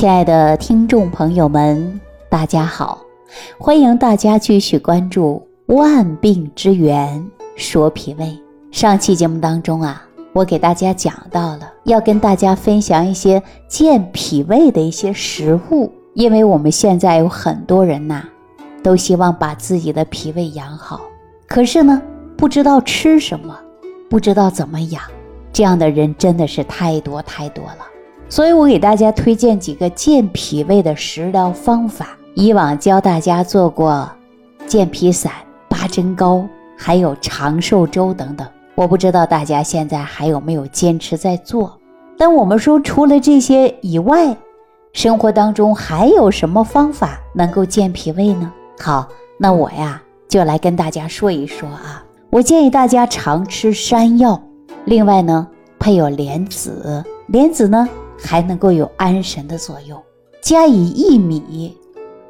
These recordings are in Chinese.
亲爱的听众朋友们，大家好！欢迎大家继续关注《万病之源说脾胃》。上期节目当中啊，我给大家讲到了要跟大家分享一些健脾胃的一些食物，因为我们现在有很多人呐，都希望把自己的脾胃养好，可是呢，不知道吃什么，不知道怎么养，这样的人真的是太多太多了。所以我给大家推荐几个健脾胃的食疗方法。以往教大家做过健脾散、八珍糕，还有长寿粥等等。我不知道大家现在还有没有坚持在做。但我们说，除了这些以外，生活当中还有什么方法能够健脾胃呢？好，那我呀就来跟大家说一说啊。我建议大家常吃山药，另外呢配有莲子，莲子呢。还能够有安神的作用。加以薏米，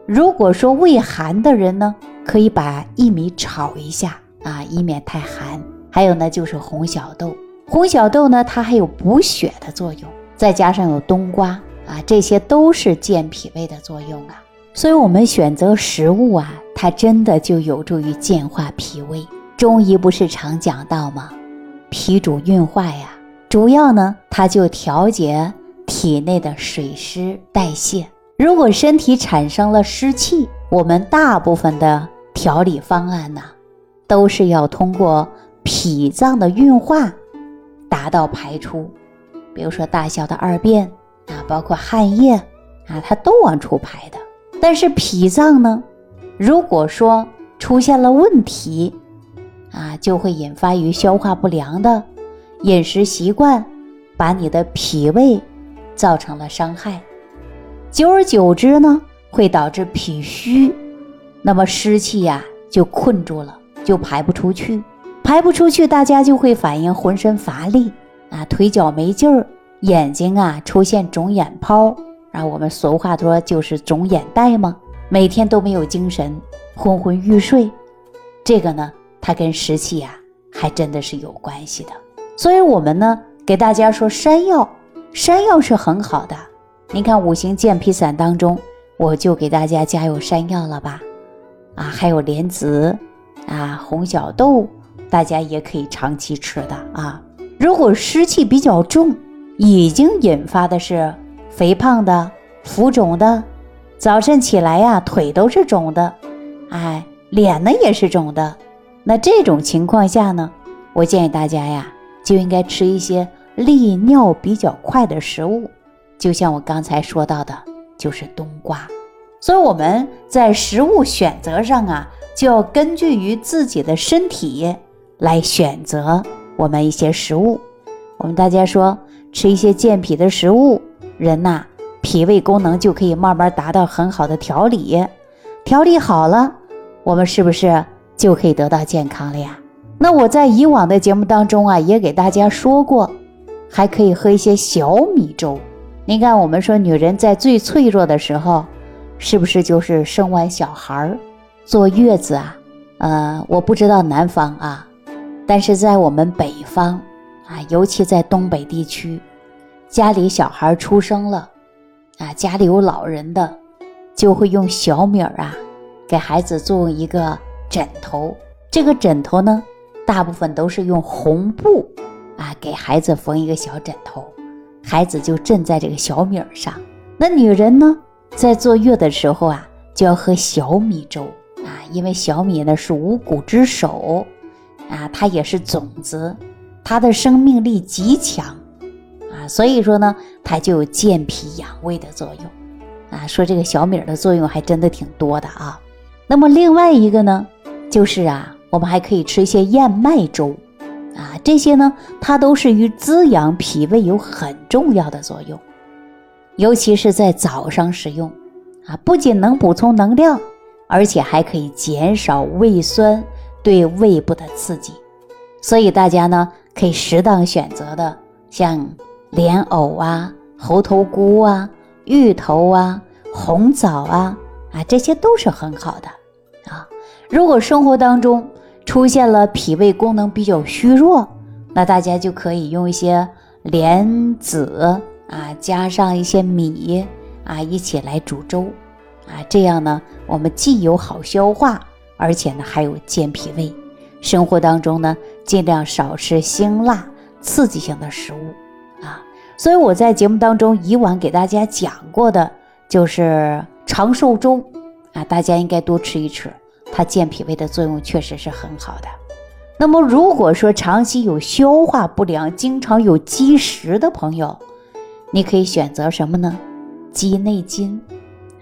如果说胃寒的人呢，可以把薏米炒一下啊，以免太寒。还有呢，就是红小豆，红小豆呢，它还有补血的作用。再加上有冬瓜啊，这些都是健脾胃的作用啊。所以，我们选择食物啊，它真的就有助于健化脾胃。中医不是常讲到吗？脾主运化呀，主要呢，它就调节。体内的水湿代谢，如果身体产生了湿气，我们大部分的调理方案呢，都是要通过脾脏的运化达到排出。比如说大小的二便啊，包括汗液啊，它都往出排的。但是脾脏呢，如果说出现了问题啊，就会引发于消化不良的饮食习惯，把你的脾胃。造成了伤害，久而久之呢，会导致脾虚，那么湿气呀就困住了，就排不出去，排不出去，大家就会反映浑身乏力啊，腿脚没劲儿，眼睛啊出现肿眼泡，啊，我们俗话说就是肿眼袋嘛，每天都没有精神，昏昏欲睡，这个呢，它跟湿气呀还真的是有关系的，所以我们呢给大家说山药。山药是很好的，您看五行健脾散当中，我就给大家加有山药了吧？啊，还有莲子，啊，红小豆，大家也可以长期吃的啊。如果湿气比较重，已经引发的是肥胖的、浮肿的，早晨起来呀，腿都是肿的，哎，脸呢也是肿的，那这种情况下呢，我建议大家呀，就应该吃一些。利尿比较快的食物，就像我刚才说到的，就是冬瓜。所以我们在食物选择上啊，就要根据于自己的身体来选择我们一些食物。我们大家说吃一些健脾的食物，人呐脾胃功能就可以慢慢达到很好的调理。调理好了，我们是不是就可以得到健康了呀？那我在以往的节目当中啊，也给大家说过。还可以喝一些小米粥。您看，我们说女人在最脆弱的时候，是不是就是生完小孩儿、坐月子啊？呃，我不知道南方啊，但是在我们北方啊，尤其在东北地区，家里小孩出生了啊，家里有老人的，就会用小米儿啊，给孩子做一个枕头。这个枕头呢，大部分都是用红布。啊，给孩子缝一个小枕头，孩子就枕在这个小米儿上。那女人呢，在坐月的时候啊，就要喝小米粥啊，因为小米呢是五谷之首啊，它也是种子，它的生命力极强啊，所以说呢，它就有健脾养胃的作用啊。说这个小米儿的作用还真的挺多的啊。那么另外一个呢，就是啊，我们还可以吃一些燕麦粥。啊，这些呢，它都是与滋养脾胃有很重要的作用，尤其是在早上食用，啊，不仅能补充能量，而且还可以减少胃酸对胃部的刺激，所以大家呢可以适当选择的，像莲藕啊、猴头菇啊、芋头啊、红枣啊，啊，这些都是很好的啊。如果生活当中，出现了脾胃功能比较虚弱，那大家就可以用一些莲子啊，加上一些米啊一起来煮粥，啊这样呢，我们既有好消化，而且呢还有健脾胃。生活当中呢，尽量少吃辛辣刺激性的食物啊。所以我在节目当中以往给大家讲过的，就是长寿粥啊，大家应该多吃一吃，它健脾胃的作用确实是很好的。那么如果说长期有消化不良、经常有积食的朋友，你可以选择什么呢？鸡内金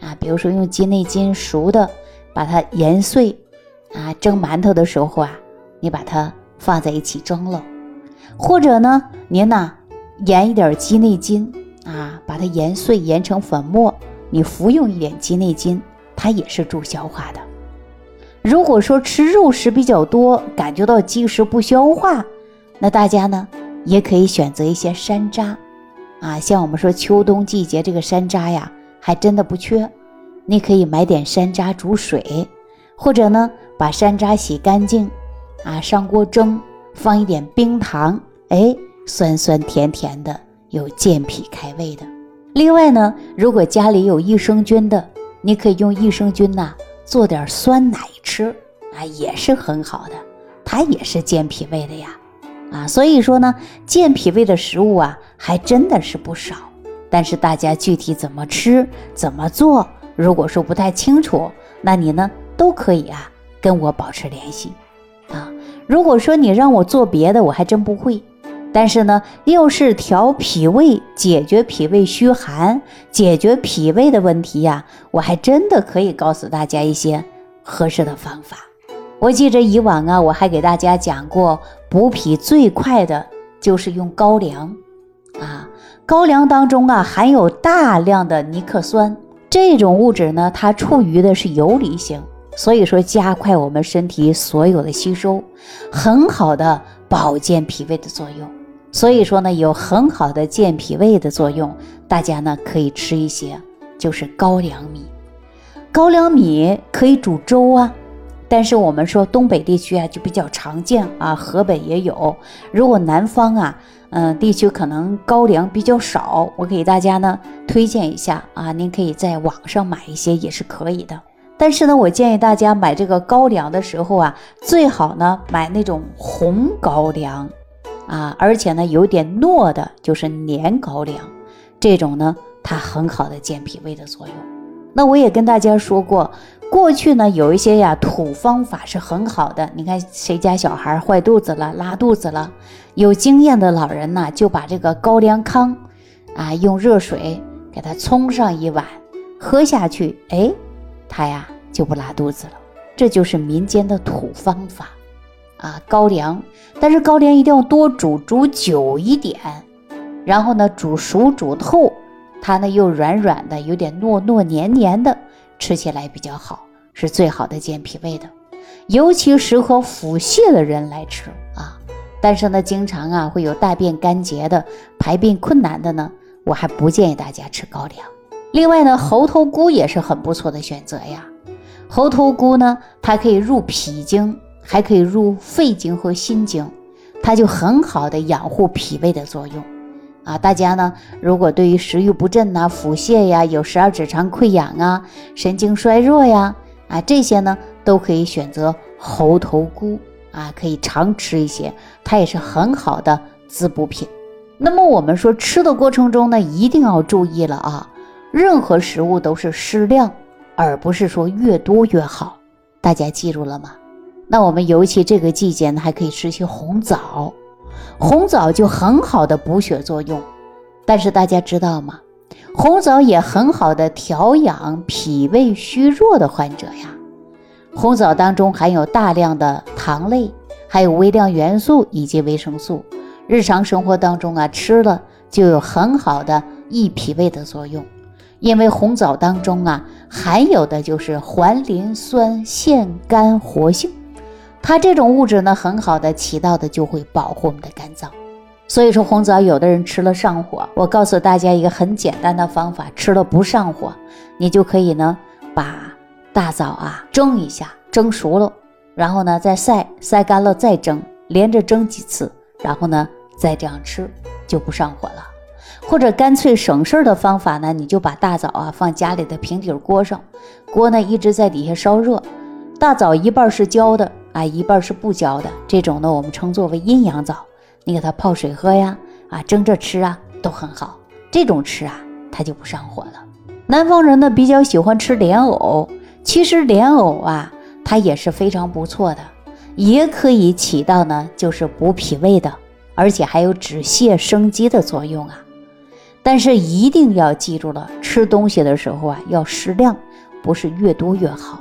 啊，比如说用鸡内金熟的，把它研碎啊，蒸馒头的时候啊。你把它放在一起蒸了，或者呢，您呢研一点鸡内金啊，把它研碎研成粉末，你服用一点鸡内金，它也是助消化的。如果说吃肉食比较多，感觉到积食不消化，那大家呢也可以选择一些山楂啊，像我们说秋冬季节这个山楂呀，还真的不缺，你可以买点山楂煮水，或者呢把山楂洗干净。啊，上锅蒸，放一点冰糖，哎，酸酸甜甜的，有健脾开胃的。另外呢，如果家里有益生菌的，你可以用益生菌呐做点酸奶吃，啊，也是很好的，它也是健脾胃的呀。啊，所以说呢，健脾胃的食物啊，还真的是不少。但是大家具体怎么吃、怎么做，如果说不太清楚，那你呢都可以啊跟我保持联系。啊，如果说你让我做别的，我还真不会。但是呢，又是调脾胃、解决脾胃虚寒、解决脾胃的问题呀，我还真的可以告诉大家一些合适的方法。我记着以往啊，我还给大家讲过，补脾最快的就是用高粱。啊，高粱当中啊含有大量的尼克酸，这种物质呢，它处于的是游离型。所以说，加快我们身体所有的吸收，很好的保健脾胃的作用。所以说呢，有很好的健脾胃的作用。大家呢可以吃一些，就是高粱米。高粱米可以煮粥啊，但是我们说东北地区啊就比较常见啊，河北也有。如果南方啊，嗯，地区可能高粱比较少，我给大家呢推荐一下啊，您可以在网上买一些也是可以的。但是呢，我建议大家买这个高粱的时候啊，最好呢买那种红高粱，啊，而且呢有点糯的，就是黏高粱，这种呢它很好的健脾胃的作用。那我也跟大家说过，过去呢有一些呀土方法是很好的。你看谁家小孩坏肚子了、拉肚子了，有经验的老人呢就把这个高粱糠，啊，用热水给它冲上一碗，喝下去，哎。它呀就不拉肚子了，这就是民间的土方法啊。高粱，但是高粱一定要多煮，煮久一点，然后呢煮熟煮透，它呢又软软的，有点糯糯黏黏的，吃起来比较好，是最好的健脾胃的，尤其适合腹泻的人来吃啊。但是呢，经常啊会有大便干结的、排便困难的呢，我还不建议大家吃高粱。另外呢，猴头菇也是很不错的选择呀。猴头菇呢，它可以入脾经，还可以入肺经和心经，它就很好的养护脾胃的作用啊。大家呢，如果对于食欲不振呐、腹泻呀、有十二指肠溃疡啊、神经衰弱呀啊这些呢，都可以选择猴头菇啊，可以常吃一些，它也是很好的滋补品。那么我们说吃的过程中呢，一定要注意了啊。任何食物都是适量，而不是说越多越好。大家记住了吗？那我们尤其这个季节呢，还可以吃些红枣，红枣就很好的补血作用。但是大家知道吗？红枣也很好的调养脾胃虚弱的患者呀。红枣当中含有大量的糖类，还有微量元素以及维生素，日常生活当中啊吃了就有很好的益脾胃的作用。因为红枣当中啊含有的就是环磷酸腺苷活性，它这种物质呢很好的起到的就会保护我们的肝脏。所以说红枣有的人吃了上火，我告诉大家一个很简单的方法，吃了不上火，你就可以呢把大枣啊蒸一下，蒸熟了，然后呢再晒晒干了再蒸，连着蒸几次，然后呢再这样吃就不上火了。或者干脆省事儿的方法呢，你就把大枣啊放家里的平底锅上，锅呢一直在底下烧热，大枣一半是焦的啊，一半是不焦的，这种呢我们称作为阴阳枣，你给它泡水喝呀，啊蒸着吃啊都很好，这种吃啊它就不上火了。南方人呢比较喜欢吃莲藕，其实莲藕啊它也是非常不错的，也可以起到呢就是补脾胃的。而且还有止泻生肌的作用啊，但是一定要记住了，吃东西的时候啊要适量，不是越多越好。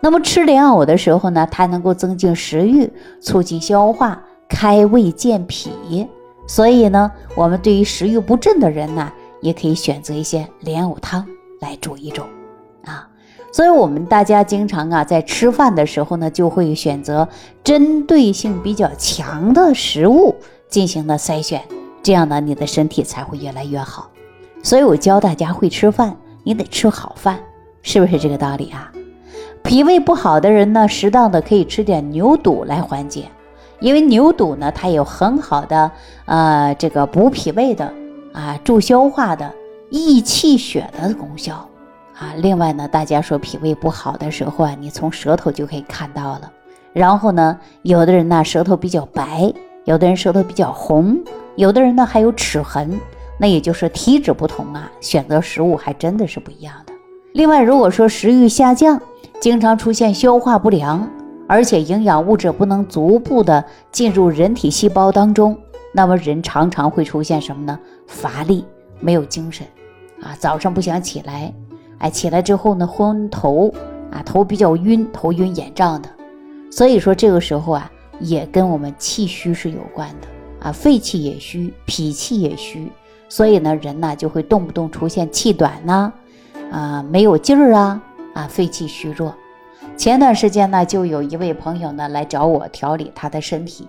那么吃莲藕的时候呢，它能够增进食欲，促进消化，开胃健脾。所以呢，我们对于食欲不振的人呢，也可以选择一些莲藕汤来煮一煮啊。所以，我们大家经常啊，在吃饭的时候呢，就会选择针对性比较强的食物进行了筛选，这样呢，你的身体才会越来越好。所以我教大家会吃饭，你得吃好饭，是不是这个道理啊？脾胃不好的人呢，适当的可以吃点牛肚来缓解，因为牛肚呢，它有很好的呃这个补脾胃的啊、助消化的、益气血的功效。啊，另外呢，大家说脾胃不好的时候啊，你从舌头就可以看到了。然后呢，有的人呢舌头比较白，有的人舌头比较红，有的人呢还有齿痕，那也就是体质不同啊，选择食物还真的是不一样的。另外，如果说食欲下降，经常出现消化不良，而且营养物质不能逐步的进入人体细胞当中，那么人常常会出现什么呢？乏力，没有精神，啊，早上不想起来。哎，起来之后呢，昏头啊，头比较晕，头晕眼胀的，所以说这个时候啊，也跟我们气虚是有关的啊，肺气也虚，脾气也虚，所以呢，人呢就会动不动出现气短呐，啊，没有劲儿啊，啊，肺气虚弱。前段时间呢，就有一位朋友呢来找我调理他的身体，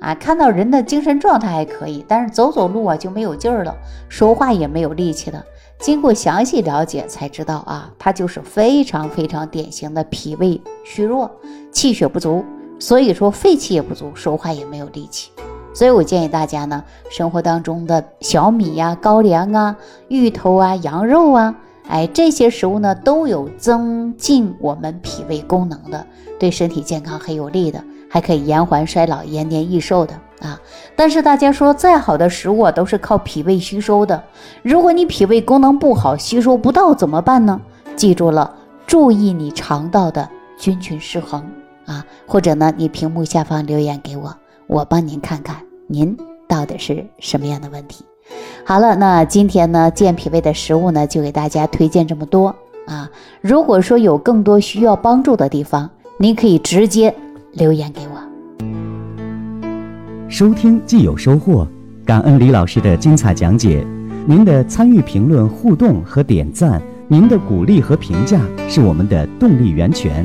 啊，看到人的精神状态还可以，但是走走路啊就没有劲儿了，说话也没有力气了。经过详细了解才知道啊，他就是非常非常典型的脾胃虚弱、气血不足，所以说肺气也不足，说话也没有力气。所以我建议大家呢，生活当中的小米呀、高粱啊、芋头啊、羊肉啊，哎，这些食物呢都有增进我们脾胃功能的，对身体健康很有利的，还可以延缓衰老、延年益寿的。啊！但是大家说，再好的食物啊，都是靠脾胃吸收的。如果你脾胃功能不好，吸收不到怎么办呢？记住了，注意你肠道的菌群失衡啊！或者呢，你屏幕下方留言给我，我帮您看看您到底是什么样的问题。好了，那今天呢，健脾胃的食物呢，就给大家推荐这么多啊！如果说有更多需要帮助的地方，您可以直接留言给我。收听既有收获，感恩李老师的精彩讲解。您的参与、评论、互动和点赞，您的鼓励和评价是我们的动力源泉。